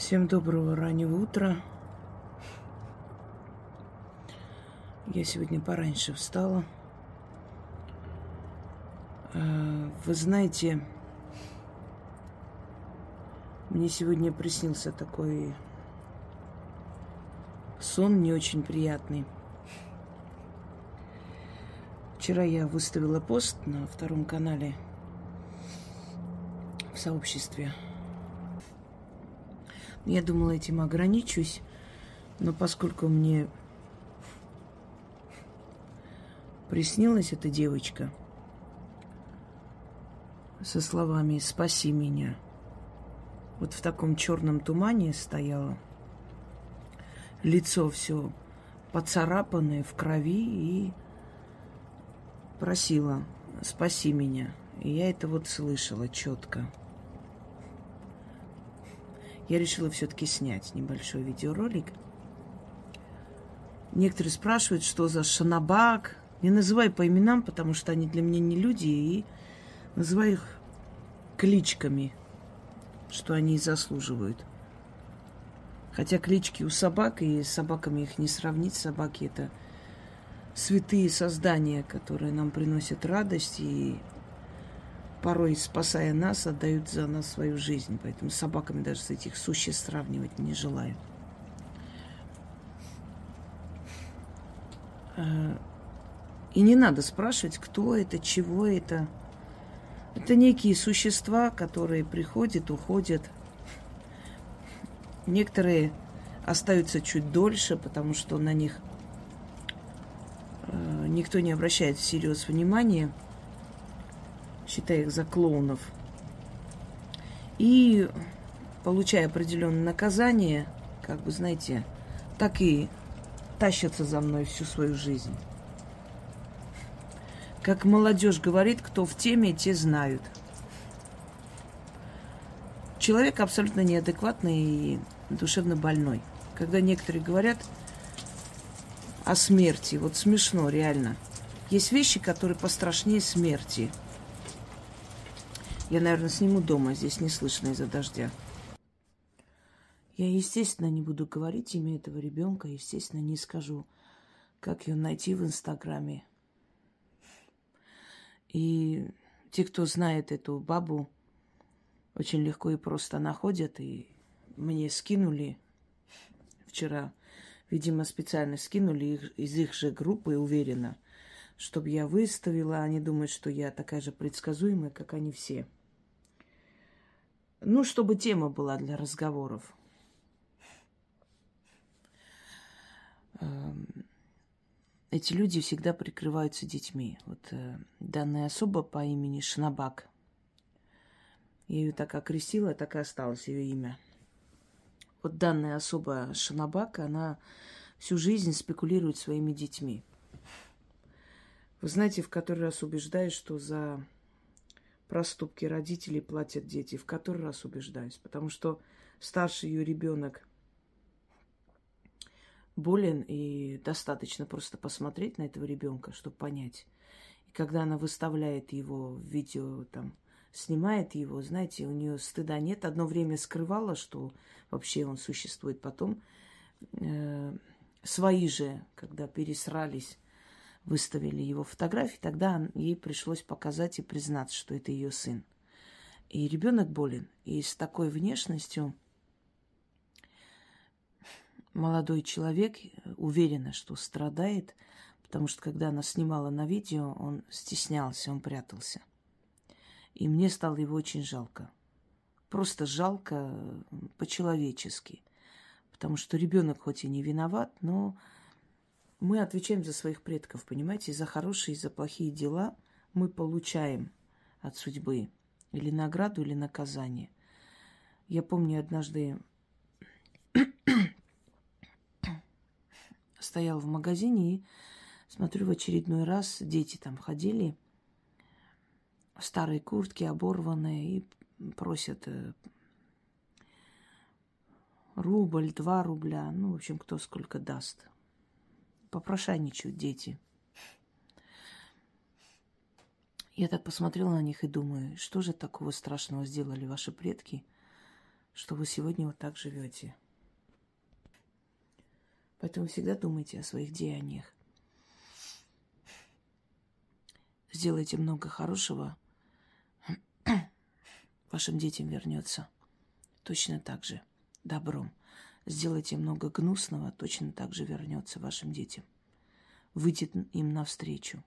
Всем доброго раннего утра. Я сегодня пораньше встала. А, вы знаете, мне сегодня приснился такой сон не очень приятный. Вчера я выставила пост на втором канале в сообществе я думала, этим ограничусь, но поскольку мне приснилась эта девочка со словами «Спаси меня», вот в таком черном тумане стояла, лицо все поцарапанное в крови и просила «Спаси меня». И я это вот слышала четко я решила все-таки снять небольшой видеоролик. Некоторые спрашивают, что за шанабак. Не называй по именам, потому что они для меня не люди, и называю их кличками, что они и заслуживают. Хотя клички у собак, и с собаками их не сравнить. Собаки это святые создания, которые нам приносят радость и порой, спасая нас, отдают за нас свою жизнь. Поэтому с собаками даже с этих существ сравнивать не желаю. А, и не надо спрашивать, кто это, чего это. Это некие существа, которые приходят, уходят. Некоторые остаются чуть дольше, потому что на них а, никто не обращает всерьез внимания считая их за клоунов. И получая определенное наказание, как бы, знаете, так и тащатся за мной всю свою жизнь. Как молодежь говорит, кто в теме, те знают. Человек абсолютно неадекватный и душевно больной. Когда некоторые говорят о смерти, вот смешно, реально. Есть вещи, которые пострашнее смерти – я, наверное, сниму дома, здесь не слышно из-за дождя. Я, естественно, не буду говорить имя этого ребенка, естественно, не скажу, как ее найти в Инстаграме. И те, кто знает эту бабу, очень легко и просто находят. И мне скинули вчера, видимо, специально скинули их, из их же группы, уверена, чтобы я выставила. Они думают, что я такая же предсказуемая, как они все. Ну, чтобы тема была для разговоров. Эм, эти люди всегда прикрываются детьми. Вот э, данная особа по имени Шнабак. Я ее так окрестила, так и осталось ее имя. Вот данная особа Шнабак, она всю жизнь спекулирует своими детьми. Вы знаете, в который раз убеждаюсь, что за проступки родителей платят дети. В который раз убеждаюсь. Потому что старший ее ребенок болен, и достаточно просто посмотреть на этого ребенка, чтобы понять. И когда она выставляет его в видео, там, снимает его, знаете, у нее стыда нет. Одно время скрывала, что вообще он существует. Потом э, свои же, когда пересрались выставили его фотографии, тогда ей пришлось показать и признаться, что это ее сын. И ребенок болен. И с такой внешностью молодой человек уверена, что страдает, потому что когда она снимала на видео, он стеснялся, он прятался. И мне стало его очень жалко. Просто жалко по-человечески. Потому что ребенок хоть и не виноват, но мы отвечаем за своих предков, понимаете, за хорошие и за плохие дела мы получаем от судьбы или награду, или наказание. Я помню однажды стояла в магазине и смотрю в очередной раз, дети там ходили, старые куртки оборванные, и просят э, рубль, два рубля, ну, в общем, кто сколько даст попрошайничают дети. Я так посмотрела на них и думаю, что же такого страшного сделали ваши предки, что вы сегодня вот так живете. Поэтому всегда думайте о своих деяниях. Сделайте много хорошего, вашим детям вернется точно так же добром. Сделайте много гнусного, точно так же вернется вашим детям. Выйдет им навстречу.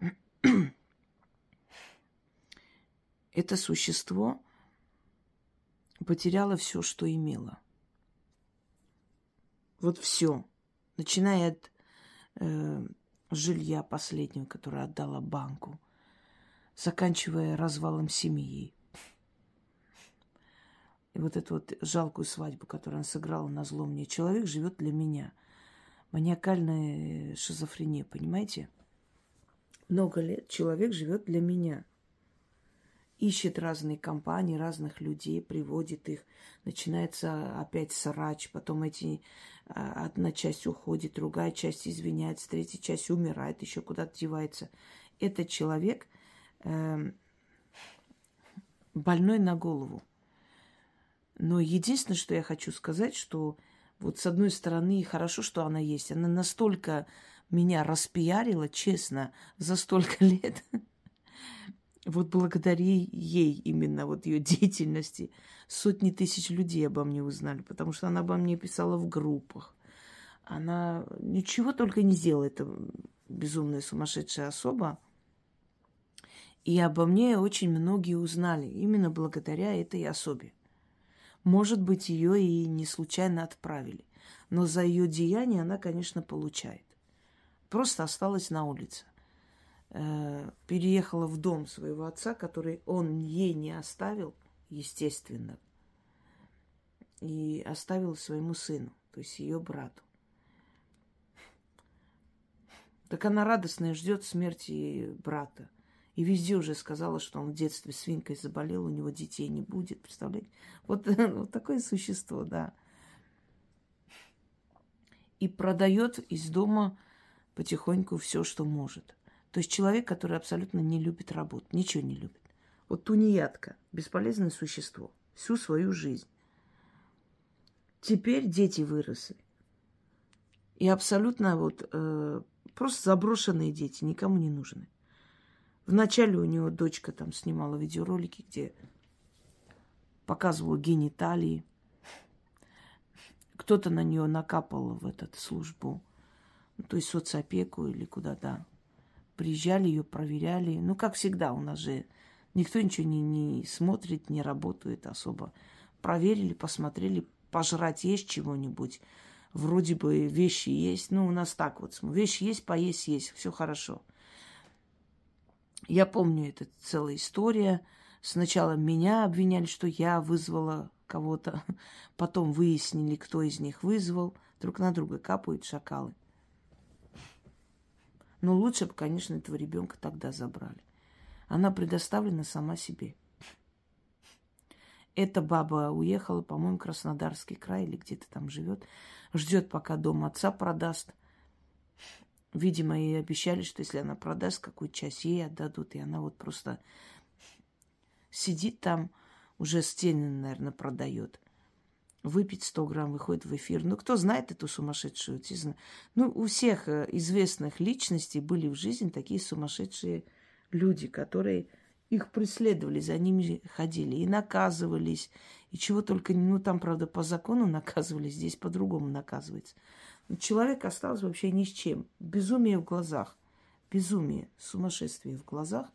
Это существо потеряло все, что имело. Вот все. Начиная от э, жилья последнего, которое отдала банку, заканчивая развалом семьи. И вот эту вот жалкую свадьбу, которую она сыграла на зло мне. Человек живет для меня. Маниакальная шизофрения, понимаете? Много лет человек живет для меня. Ищет разные компании, разных людей, приводит их. Начинается опять срач, потом эти а, одна часть уходит, другая часть извиняется, третья часть умирает, еще куда-то девается. Этот человек э, больной на голову. Но единственное, что я хочу сказать, что вот с одной стороны, хорошо, что она есть. Она настолько меня распиарила, честно, за столько лет. Вот благодаря ей, именно вот ее деятельности, сотни тысяч людей обо мне узнали, потому что она обо мне писала в группах. Она ничего только не сделала, эта безумная сумасшедшая особа. И обо мне очень многие узнали именно благодаря этой особе. Может быть, ее и не случайно отправили. Но за ее деяние она, конечно, получает. Просто осталась на улице. Э, переехала в дом своего отца, который он ей не оставил, естественно. И оставил своему сыну, то есть ее брату. Так она радостная ждет смерти брата. И везде уже сказала, что он в детстве свинкой заболел, у него детей не будет. Представляете? Вот, вот такое существо, да. И продает из дома потихоньку все, что может. То есть человек, который абсолютно не любит работу, ничего не любит. Вот тунеядка, бесполезное существо, всю свою жизнь. Теперь дети выросли. И абсолютно вот э, просто заброшенные дети, никому не нужны. Вначале у него дочка там снимала видеоролики, где показывала гениталии. Кто-то на нее накапал в эту службу, ну, то есть соцопеку или куда-то. Приезжали ее, проверяли. Ну, как всегда, у нас же никто ничего не, не смотрит, не работает особо. Проверили, посмотрели, пожрать есть чего-нибудь. Вроде бы вещи есть. Ну, у нас так вот. Вещи есть, поесть есть, все хорошо. Я помню, это целая история. Сначала меня обвиняли, что я вызвала кого-то. Потом выяснили, кто из них вызвал. Друг на друга капают шакалы. Но лучше бы, конечно, этого ребенка тогда забрали. Она предоставлена сама себе. Эта баба уехала, по-моему, Краснодарский край или где-то там живет. Ждет, пока дом отца продаст. Видимо, ей обещали, что если она продаст какую часть, ей отдадут. И она вот просто сидит там, уже стены, наверное, продает. Выпить 100 грамм, выходит в эфир. Ну, кто знает эту сумасшедшую? Ну, у всех э, известных личностей были в жизни такие сумасшедшие люди, которые их преследовали, за ними ходили и наказывались, и чего только... Ну, там, правда, по закону наказывали, здесь по-другому наказывается. Человек остался вообще ни с чем. Безумие в глазах. Безумие, сумасшествие в глазах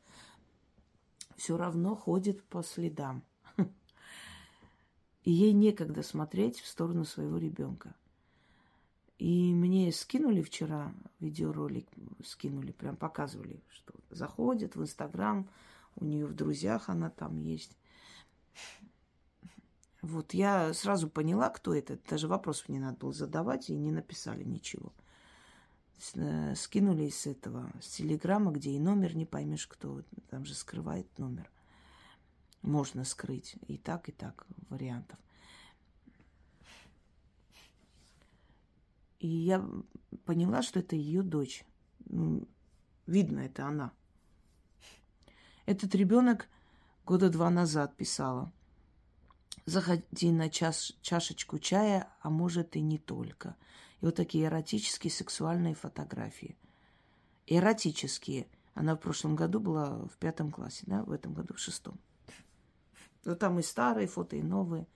все равно ходит по следам. И ей некогда смотреть в сторону своего ребенка. И мне скинули вчера видеоролик, скинули, прям показывали, что заходит в Инстаграм, у нее в друзьях она там есть. Вот я сразу поняла, кто это. Даже вопросов не надо было задавать, и не написали ничего. Э, скинули с этого, с телеграмма, где и номер не поймешь, кто. Там же скрывает номер. Можно скрыть и так, и так вариантов. И я поняла, что это ее дочь. Видно, это она. Этот ребенок года два назад писала – заходи на час, чашечку чая, а может и не только. И вот такие эротические сексуальные фотографии. Эротические. Она в прошлом году была в пятом классе, да, в этом году в шестом. Ну, там и старые фото, и новые.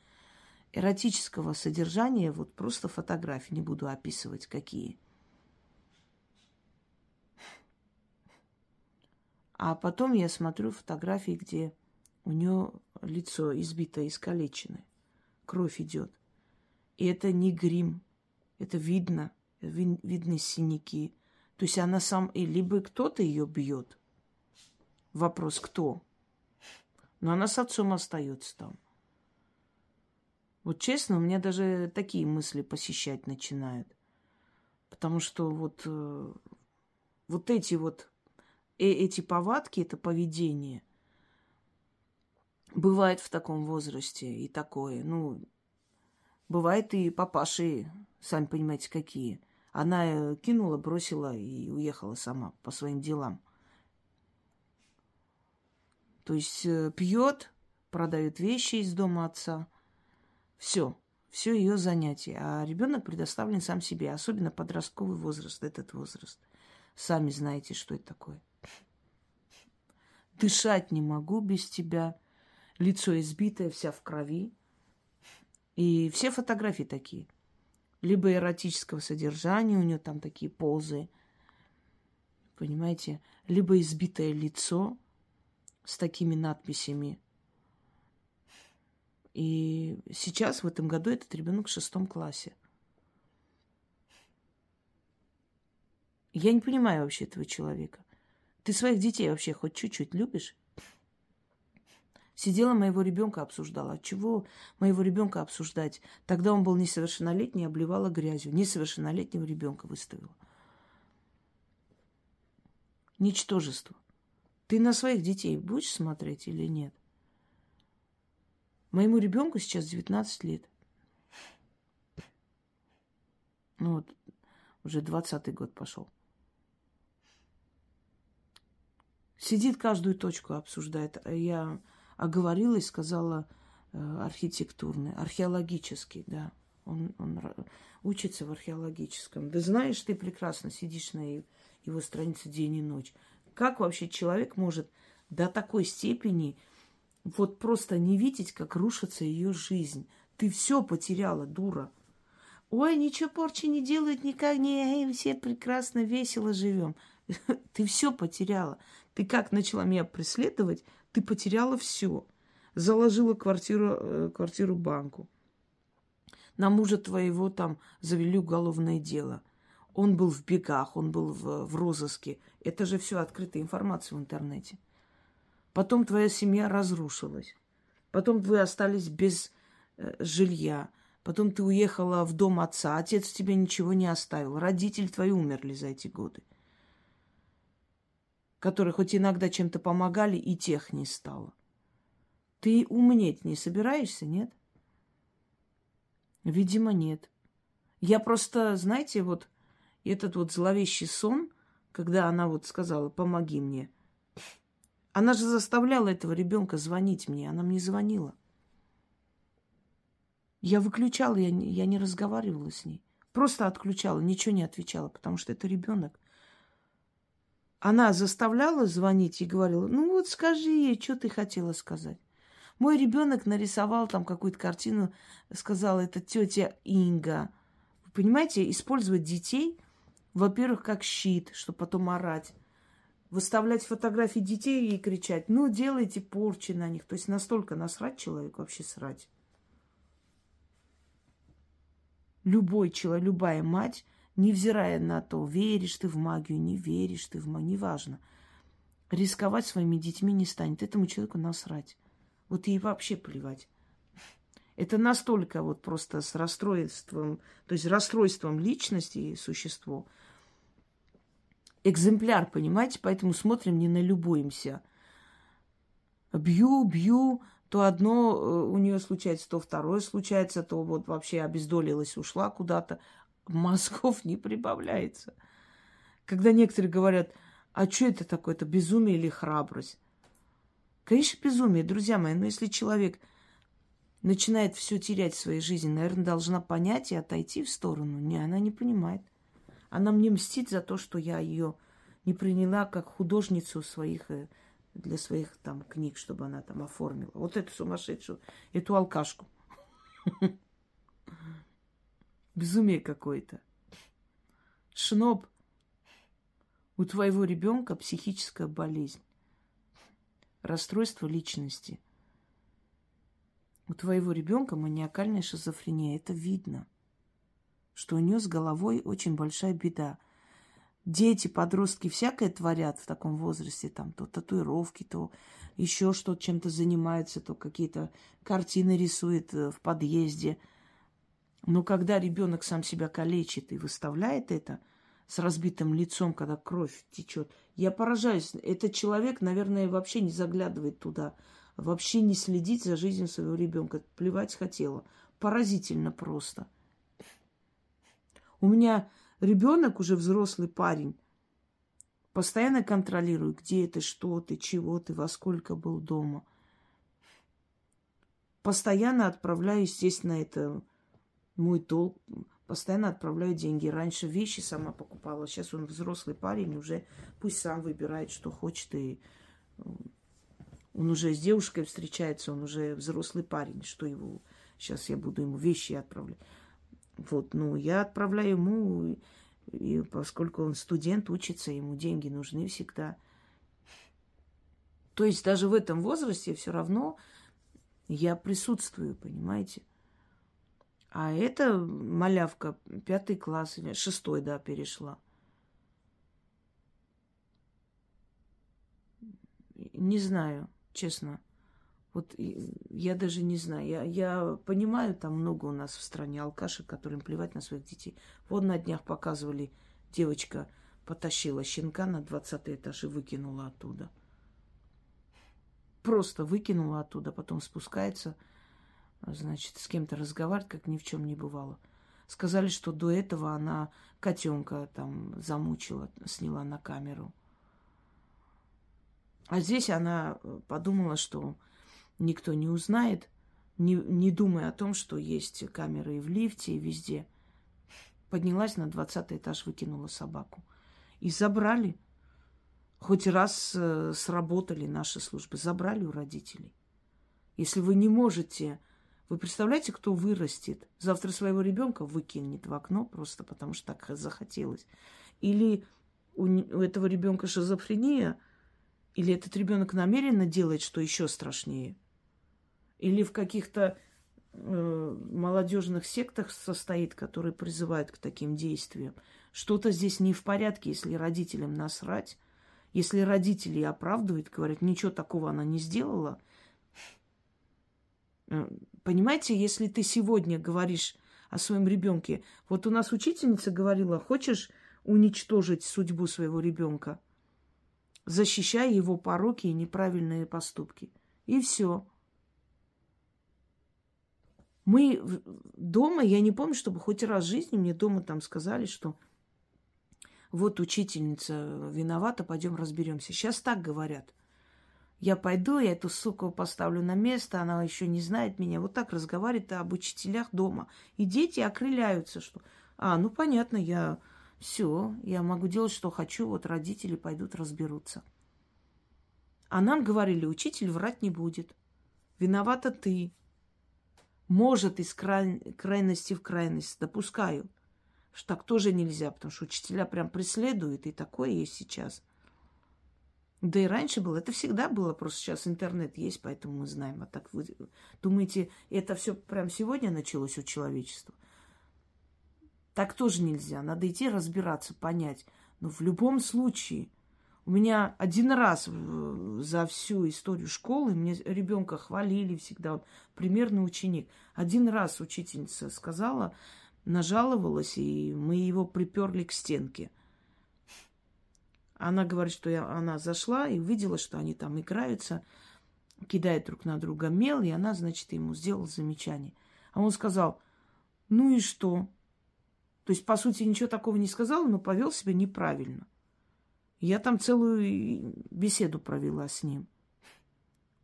Эротического содержания, вот просто фотографии, не буду описывать, какие. А потом я смотрю фотографии, где у нее лицо избито, искалечено. Кровь идет. И это не грим. Это видно. Ви- видны синяки. То есть она сам... И либо кто-то ее бьет. Вопрос, кто? Но она с отцом остается там. Вот честно, у меня даже такие мысли посещать начинают. Потому что вот, э, вот эти вот, э, эти повадки, это поведение, бывает в таком возрасте и такое. Ну, бывает и папаши, сами понимаете, какие. Она э, кинула, бросила и уехала сама по своим делам. То есть э, пьет, продает вещи из дома отца. Все, все ее занятие. А ребенок предоставлен сам себе, особенно подростковый возраст, этот возраст. Сами знаете, что это такое. Дышать не могу без тебя. Лицо избитое, вся в крови. И все фотографии такие. Либо эротического содержания, у нее там такие позы. Понимаете? Либо избитое лицо, с такими надписями. И сейчас, в этом году, этот ребенок в шестом классе. Я не понимаю вообще этого человека. Ты своих детей вообще хоть чуть-чуть любишь? Сидела моего ребенка обсуждала. От чего моего ребенка обсуждать? Тогда он был несовершеннолетний, обливала грязью. Несовершеннолетнего ребенка выставила. Ничтожество. Ты на своих детей будешь смотреть или нет? Моему ребенку сейчас 19 лет. Ну вот, уже 20 год пошел. Сидит каждую точку обсуждает. А я оговорилась, сказала э, архитектурный, археологический, да. Он, он учится в археологическом. Да знаешь, ты прекрасно сидишь на его странице день и ночь. Как вообще человек может до такой степени вот просто не видеть, как рушится ее жизнь? Ты все потеряла, дура. Ой, ничего порчи не делают никак, не, все прекрасно, весело живем. Ты все потеряла. Ты как начала меня преследовать, ты потеряла все. Заложила квартиру, э, квартиру банку. На мужа твоего там завели уголовное дело. Он был в бегах, он был в, в розыске. Это же все открытая информация в интернете. Потом твоя семья разрушилась. Потом вы остались без э, жилья. Потом ты уехала в дом отца. Отец тебе ничего не оставил. Родители твои умерли за эти годы. Которые хоть иногда чем-то помогали, и тех не стало. Ты умнеть не собираешься, нет? Видимо, нет. Я просто, знаете, вот этот вот зловещий сон, когда она вот сказала, помоги мне. Она же заставляла этого ребенка звонить мне, она мне звонила. Я выключала, я не, я не разговаривала с ней. Просто отключала, ничего не отвечала, потому что это ребенок. Она заставляла звонить и говорила, ну вот скажи ей, что ты хотела сказать. Мой ребенок нарисовал там какую-то картину, сказал, это тетя Инга. Вы понимаете, использовать детей во-первых, как щит, чтобы потом орать. Выставлять фотографии детей и кричать, ну, делайте порчи на них. То есть настолько насрать человек, вообще срать. Любой человек, любая мать, невзирая на то, веришь ты в магию, не веришь ты в магию, неважно, рисковать своими детьми не станет. Этому человеку насрать. Вот ей вообще плевать. Это настолько вот просто с расстройством, то есть расстройством личности существо – экземпляр, понимаете? Поэтому смотрим, не налюбуемся. Бью, бью, то одно э, у нее случается, то второе случается, то вот вообще обездолилась, ушла куда-то. Мозгов не прибавляется. Когда некоторые говорят, а что это такое, это безумие или храбрость? Конечно, безумие, друзья мои, но если человек начинает все терять в своей жизни, наверное, должна понять и отойти в сторону. Не, она не понимает. Она мне мстит за то, что я ее не приняла как художницу своих, э, для своих там книг, чтобы она там оформила. Вот эту сумасшедшую, эту алкашку. Безумие какое-то. Шноб, у твоего ребенка психическая болезнь, расстройство личности. У твоего ребенка маниакальная шизофрения. Это видно, что у нее с головой очень большая беда. Дети, подростки всякое творят в таком возрасте, там то татуировки, то еще что-то чем-то занимаются, то какие-то картины рисует э, в подъезде – но когда ребенок сам себя калечит и выставляет это с разбитым лицом, когда кровь течет, я поражаюсь. Этот человек, наверное, вообще не заглядывает туда, вообще не следит за жизнью своего ребенка. Плевать хотела. Поразительно просто. У меня ребенок уже взрослый парень. Постоянно контролирую, где ты, что ты, чего ты, во сколько был дома. Постоянно отправляю, естественно, это мой долг. Постоянно отправляю деньги. Раньше вещи сама покупала. Сейчас он взрослый парень, уже пусть сам выбирает, что хочет. И он уже с девушкой встречается, он уже взрослый парень, что его... Сейчас я буду ему вещи отправлять. Вот, ну, я отправляю ему, и поскольку он студент, учится, ему деньги нужны всегда. То есть даже в этом возрасте все равно я присутствую, понимаете? А эта малявка, пятый класс, шестой, да, перешла. Не знаю, честно. Вот я даже не знаю. Я, я понимаю, там много у нас в стране алкашек, которым плевать на своих детей. Вот на днях показывали, девочка потащила щенка на 20 этаж и выкинула оттуда. Просто выкинула оттуда, потом спускается – значит, с кем-то разговаривать, как ни в чем не бывало. Сказали, что до этого она котенка там замучила, сняла на камеру. А здесь она э, подумала, что никто не узнает, не, не думая о том, что есть камеры и в лифте, и везде. Поднялась на 20 этаж, выкинула собаку. И забрали. Хоть раз э, сработали наши службы, забрали у родителей. Если вы не можете вы представляете, кто вырастет? Завтра своего ребенка выкинет в окно просто потому, что так захотелось. Или у, у этого ребенка шизофрения, или этот ребенок намеренно делает, что еще страшнее. Или в каких-то э, молодежных сектах состоит, которые призывают к таким действиям. Что-то здесь не в порядке, если родителям насрать. Если родители оправдывают, говорят, ничего такого она не сделала, Понимаете, если ты сегодня говоришь о своем ребенке, вот у нас учительница говорила, хочешь уничтожить судьбу своего ребенка, защищай его пороки и неправильные поступки. И все. Мы дома, я не помню, чтобы хоть раз в жизни мне дома там сказали, что вот учительница виновата, пойдем разберемся. Сейчас так говорят. Я пойду, я эту суку поставлю на место, она еще не знает меня. Вот так разговаривает об учителях дома. И дети окрыляются, что, а, ну понятно, я все, я могу делать, что хочу, вот родители пойдут разберутся. А нам говорили, учитель врать не будет. Виновата ты. Может, из край... крайности в крайность, допускаю. Что так тоже нельзя, потому что учителя прям преследуют, и такое есть сейчас – да и раньше было, это всегда было, просто сейчас интернет есть, поэтому мы знаем. А так вы думаете, это все прям сегодня началось у человечества? Так тоже нельзя. Надо идти разбираться, понять. Но в любом случае, у меня один раз за всю историю школы мне ребенка хвалили всегда, он примерный ученик. Один раз учительница сказала, нажаловалась, и мы его приперли к стенке. Она говорит, что я, она зашла и увидела, что они там играются, кидают друг на друга мел, и она, значит, ему сделала замечание. А он сказал, ну и что? То есть, по сути, ничего такого не сказал, но повел себя неправильно. Я там целую беседу провела с ним,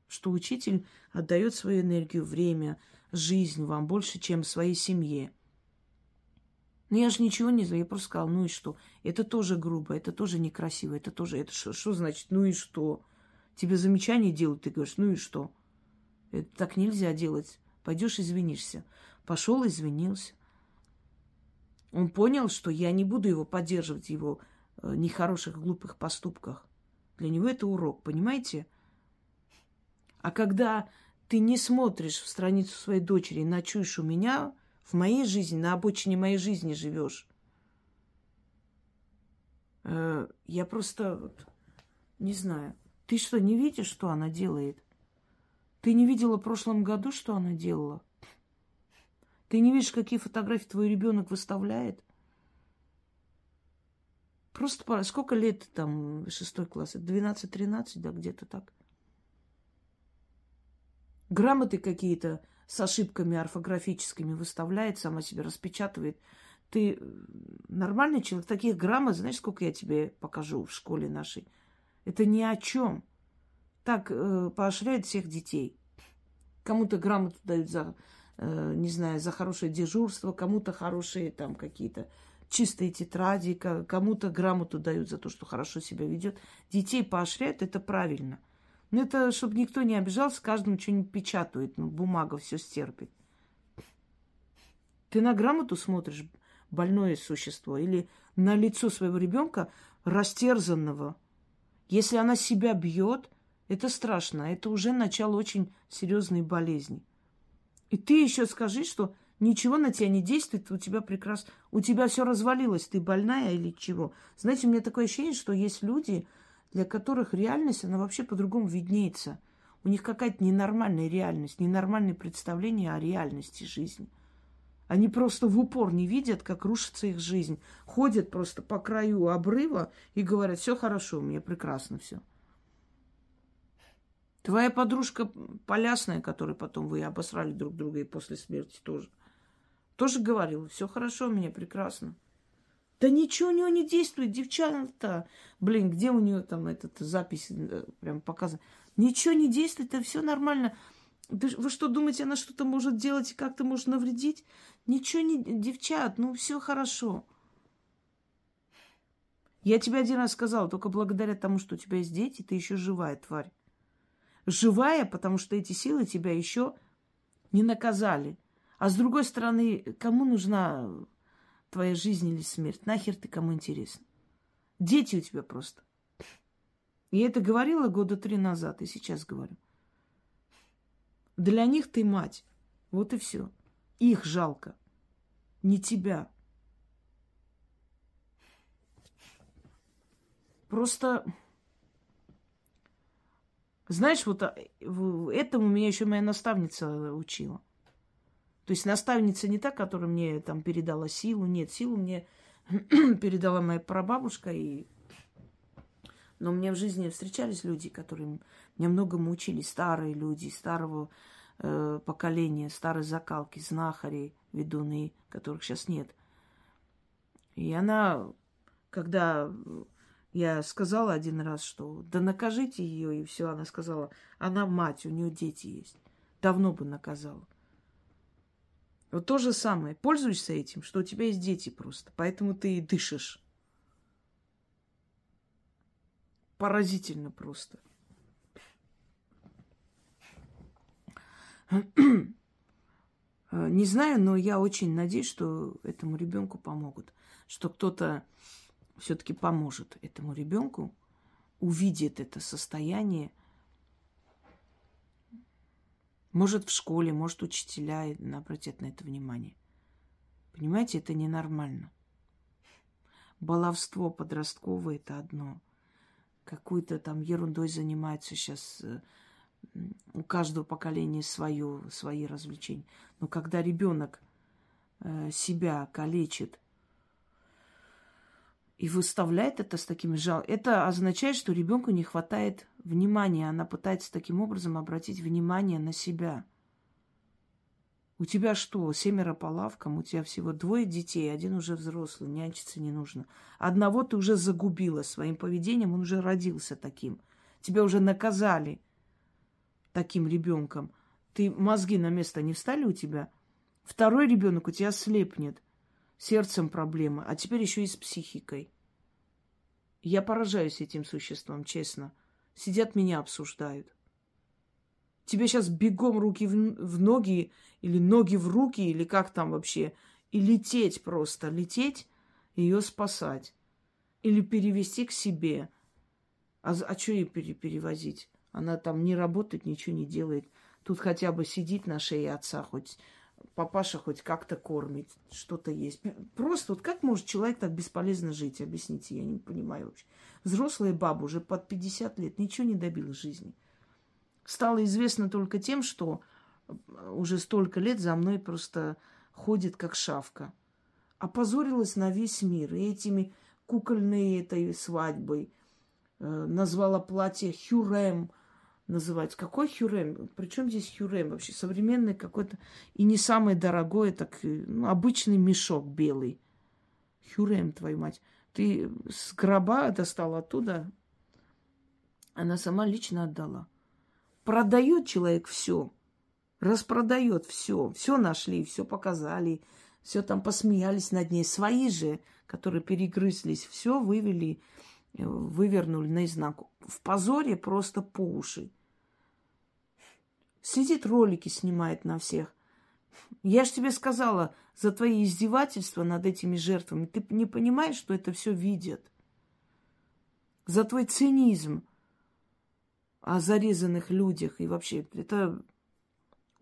что учитель отдает свою энергию, время, жизнь вам, больше, чем своей семье. Но я же ничего не знаю, я просто сказала, ну и что? Это тоже грубо, это тоже некрасиво, это тоже... Это что, что значит, ну и что? Тебе замечания делают, ты говоришь, ну и что? Это так нельзя делать. Пойдешь, извинишься. Пошел, извинился. Он понял, что я не буду его поддерживать его э, нехороших, глупых поступках. Для него это урок, понимаете? А когда ты не смотришь в страницу своей дочери и ночуешь у меня, в моей жизни, на обочине моей жизни живешь, э, я просто вот, не знаю. Ты что, не видишь, что она делает? Ты не видела в прошлом году, что она делала? Ты не видишь, какие фотографии твой ребенок выставляет? Просто сколько лет там шестой класс? 12-13, да, где-то так. Грамоты какие-то с ошибками орфографическими выставляет, сама себе распечатывает. Ты нормальный человек? Таких грамот, знаешь, сколько я тебе покажу в школе нашей? Это ни о чем. Так э, поощряет всех детей. Кому-то грамоту дают за Э, не знаю, за хорошее дежурство, кому-то хорошие там какие-то чистые тетради, кому-то грамоту дают за то, что хорошо себя ведет. Детей поощряют, это правильно. Но это, чтобы никто не обижался, каждому что-нибудь печатают, ну, бумага все стерпит. Ты на грамоту смотришь, больное существо, или на лицо своего ребенка растерзанного. Если она себя бьет, это страшно. Это уже начало очень серьезной болезни. И ты еще скажи, что ничего на тебя не действует, у тебя прекрасно, у тебя все развалилось, ты больная или чего. Знаете, у меня такое ощущение, что есть люди, для которых реальность, она вообще по-другому виднеется. У них какая-то ненормальная реальность, ненормальное представление о реальности жизни. Они просто в упор не видят, как рушится их жизнь. Ходят просто по краю обрыва и говорят, все хорошо, мне прекрасно все. Твоя подружка Полясная, которой потом вы обосрали друг друга и после смерти тоже, тоже говорила, все хорошо, мне прекрасно. Да ничего у него не действует, девчата. Блин, где у нее там этот запись э, прям показана? Ничего не действует, это все нормально. Вы что, думаете, она что-то может делать и как-то может навредить? Ничего не... Девчат, ну все хорошо. Я тебе один раз сказала, только благодаря тому, что у тебя есть дети, ты еще живая, тварь живая, потому что эти силы тебя еще не наказали. А с другой стороны, кому нужна твоя жизнь или смерть? Нахер ты кому интересно? Дети у тебя просто. Я это говорила года три назад, и сейчас говорю. Для них ты мать. Вот и все. Их жалко. Не тебя. Просто знаешь, вот а, этому меня еще моя наставница учила. То есть наставница не та, которая мне там передала силу. Нет, силу мне передала моя прабабушка. И... Но мне в жизни встречались люди, которые меня многому учили. Старые люди, старого э, поколения, старой закалки, знахари, ведуны, которых сейчас нет. И она, когда я сказала один раз, что да накажите ее, и все. Она сказала, она мать, у нее дети есть. Давно бы наказала. Вот то же самое. Пользуешься этим, что у тебя есть дети просто. Поэтому ты и дышишь. Поразительно просто. Не знаю, но я очень надеюсь, что этому ребенку помогут. Что кто-то все-таки поможет этому ребенку, увидит это состояние, может, в школе, может, учителя обратят на это внимание. Понимаете, это ненормально. Баловство подростковое – это одно. Какой-то там ерундой занимается сейчас. Э, у каждого поколения свое, свои развлечения. Но когда ребенок э, себя калечит и выставляет это с таким жал, это означает, что ребенку не хватает внимания. Она пытается таким образом обратить внимание на себя. У тебя что, семеро по лавкам, у тебя всего двое детей, один уже взрослый, нянчиться не нужно. Одного ты уже загубила своим поведением, он уже родился таким. Тебя уже наказали таким ребенком. Ты мозги на место не встали у тебя? Второй ребенок у тебя слепнет. Сердцем проблемы, а теперь еще и с психикой. Я поражаюсь этим существом, честно. Сидят, меня обсуждают. Тебе сейчас бегом руки в, ноги или ноги в руки, или как там вообще, и лететь просто, лететь, ее спасать. Или перевести к себе. А, а что ей пере, перевозить? Она там не работает, ничего не делает. Тут хотя бы сидит на шее отца, хоть папаша хоть как-то кормит, что-то есть. Просто вот как может человек так бесполезно жить, объясните, я не понимаю вообще. Взрослая баба уже под 50 лет ничего не добилась жизни. Стало известно только тем, что уже столько лет за мной просто ходит как шавка. Опозорилась на весь мир и этими кукольной этой свадьбой. Э, назвала платье Хюрем – называть. Какой Хюрем? Причем здесь Хюрем вообще? Современный какой-то и не самый дорогой, так ну, обычный мешок белый. Хюрем, твою мать. Ты с гроба достал оттуда, она сама лично отдала. Продает человек все, распродает все, все нашли, все показали, все там посмеялись над ней. Свои же, которые перегрызлись, все вывели вывернули наизнанку. В позоре просто по уши. Сидит, ролики снимает на всех. Я же тебе сказала, за твои издевательства над этими жертвами, ты не понимаешь, что это все видят? За твой цинизм о зарезанных людях и вообще, это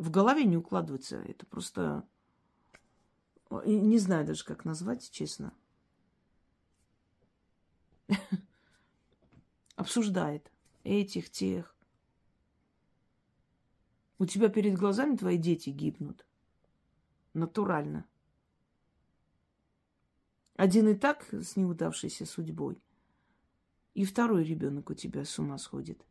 в голове не укладывается. Это просто... Не знаю даже, как назвать, честно. обсуждает этих, тех. У тебя перед глазами твои дети гибнут. Натурально. Один и так с неудавшейся судьбой. И второй ребенок у тебя с ума сходит.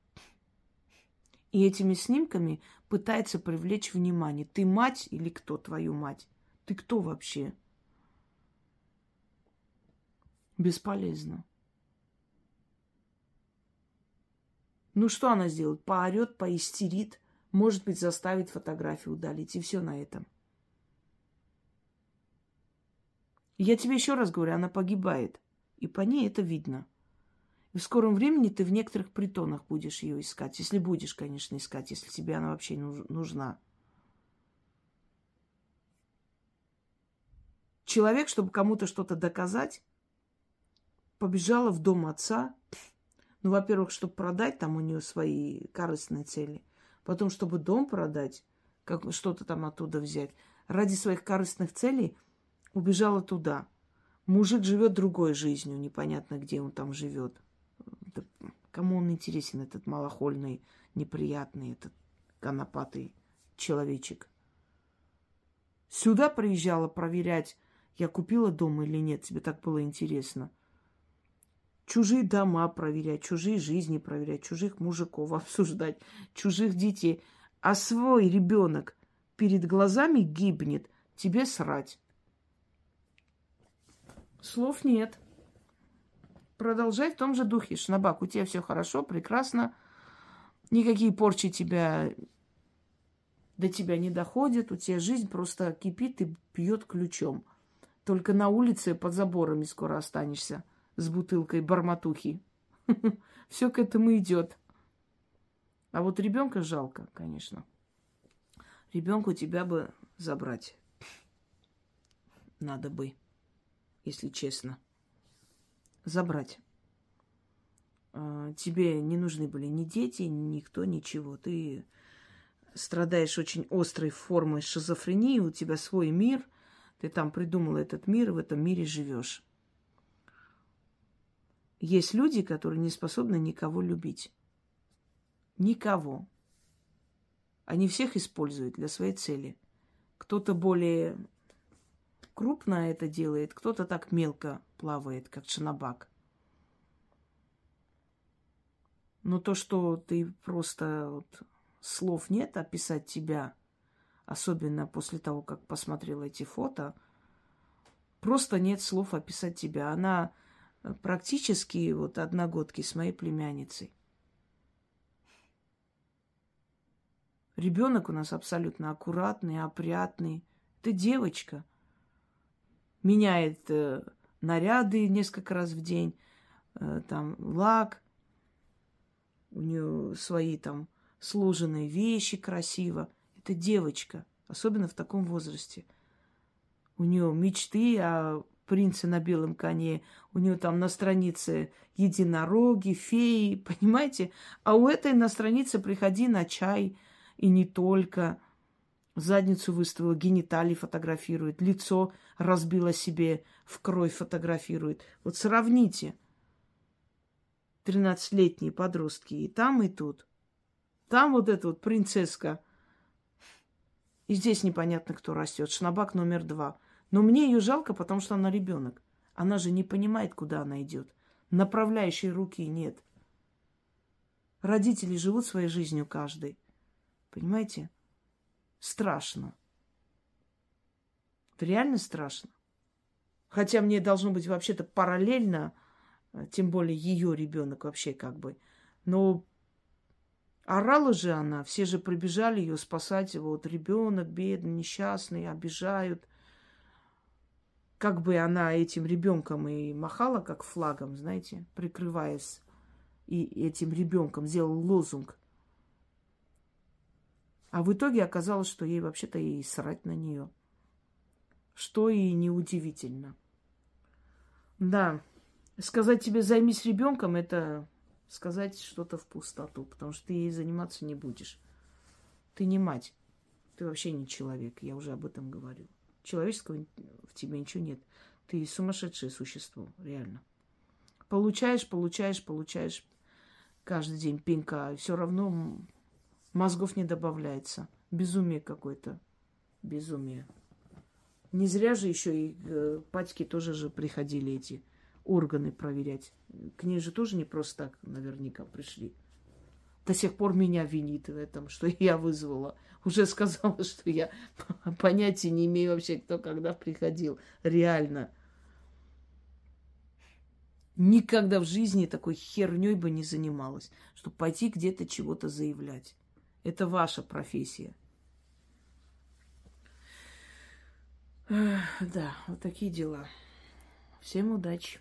И этими снимками пытается привлечь внимание. Ты мать или кто твою мать? Ты кто вообще? Бесполезно. Ну что она сделает? Поорет, поистерит, может быть, заставит фотографию удалить. И все на этом. Я тебе еще раз говорю, она погибает. И по ней это видно. И в скором времени ты в некоторых притонах будешь ее искать. Если будешь, конечно, искать, если тебе она вообще нужна. Человек, чтобы кому-то что-то доказать, побежала в дом отца, ну, во-первых, чтобы продать, там у нее свои корыстные цели. Потом, чтобы дом продать, как что-то там оттуда взять. Ради своих корыстных целей убежала туда. Мужик живет другой жизнью, непонятно, где он там живет. кому он интересен, этот малохольный, неприятный, этот конопатый человечек. Сюда приезжала проверять, я купила дом или нет. Тебе так было интересно чужие дома проверять, чужие жизни проверять, чужих мужиков обсуждать, чужих детей. А свой ребенок перед глазами гибнет, тебе срать. Слов нет. Продолжай в том же духе. Шнабак, у тебя все хорошо, прекрасно. Никакие порчи тебя до тебя не доходят. У тебя жизнь просто кипит и пьет ключом. Только на улице под заборами скоро останешься с бутылкой барматухи. Все к этому идет. А вот ребенка жалко, конечно. Ребенку тебя бы забрать. Надо бы, если честно. Забрать. А, тебе не нужны были ни дети, ни никто, ничего. Ты страдаешь очень острой формой шизофрении, у тебя свой мир, ты там придумал этот мир, и в этом мире живешь. Есть люди, которые не способны никого любить. Никого. Они всех используют для своей цели. Кто-то более крупно это делает, кто-то так мелко плавает, как шанабак. Но то, что ты просто вот, слов нет описать тебя, особенно после того, как посмотрела эти фото, просто нет слов описать тебя. Она практически вот одногодки с моей племянницей. Ребенок у нас абсолютно аккуратный, опрятный. Это девочка. Меняет э, наряды несколько раз в день, э, там лак, у нее свои там сложенные вещи красиво. Это девочка, особенно в таком возрасте. У нее мечты о принце на белом коне, у нее там на странице единороги, феи, понимаете? А у этой на странице приходи на чай, и не только. Задницу выставила, гениталии фотографирует, лицо разбила себе, в кровь фотографирует. Вот сравните. 13-летние подростки и там, и тут. Там вот эта вот принцесска. И здесь непонятно, кто растет. Шнабак номер два. Но мне ее жалко, потому что она ребенок. Она же не понимает, куда она идет. Направляющей руки нет. Родители живут своей жизнью каждый. Понимаете? Страшно. Реально страшно. Хотя мне должно быть вообще-то параллельно, э, тем более ее ребенок вообще как бы. Но орала же она, все же прибежали ее спасать. Вот ребенок бедный, несчастный, обижают как бы она этим ребенком и махала как флагом, знаете, прикрываясь и этим ребенком сделал лозунг. А в итоге оказалось, что ей вообще-то и срать на нее. Что и неудивительно. Да, сказать тебе займись ребенком, это сказать что-то в пустоту, потому что ты ей заниматься не будешь. Ты не мать. Ты вообще не человек, я уже об этом говорила. Человеческого в тебе ничего нет. Ты сумасшедшее существо, реально. Получаешь, получаешь, получаешь каждый день пинка. Все равно мозгов не добавляется. Безумие какое-то. Безумие. Не зря же еще и э, патьки тоже же приходили эти органы проверять. К ней же тоже не просто так наверняка пришли до сих пор меня винит в этом, что я вызвала. Уже сказала, что я понятия не имею вообще, кто когда приходил. Реально. Никогда в жизни такой херней бы не занималась, чтобы пойти где-то чего-то заявлять. Это ваша профессия. Да, вот такие дела. Всем удачи.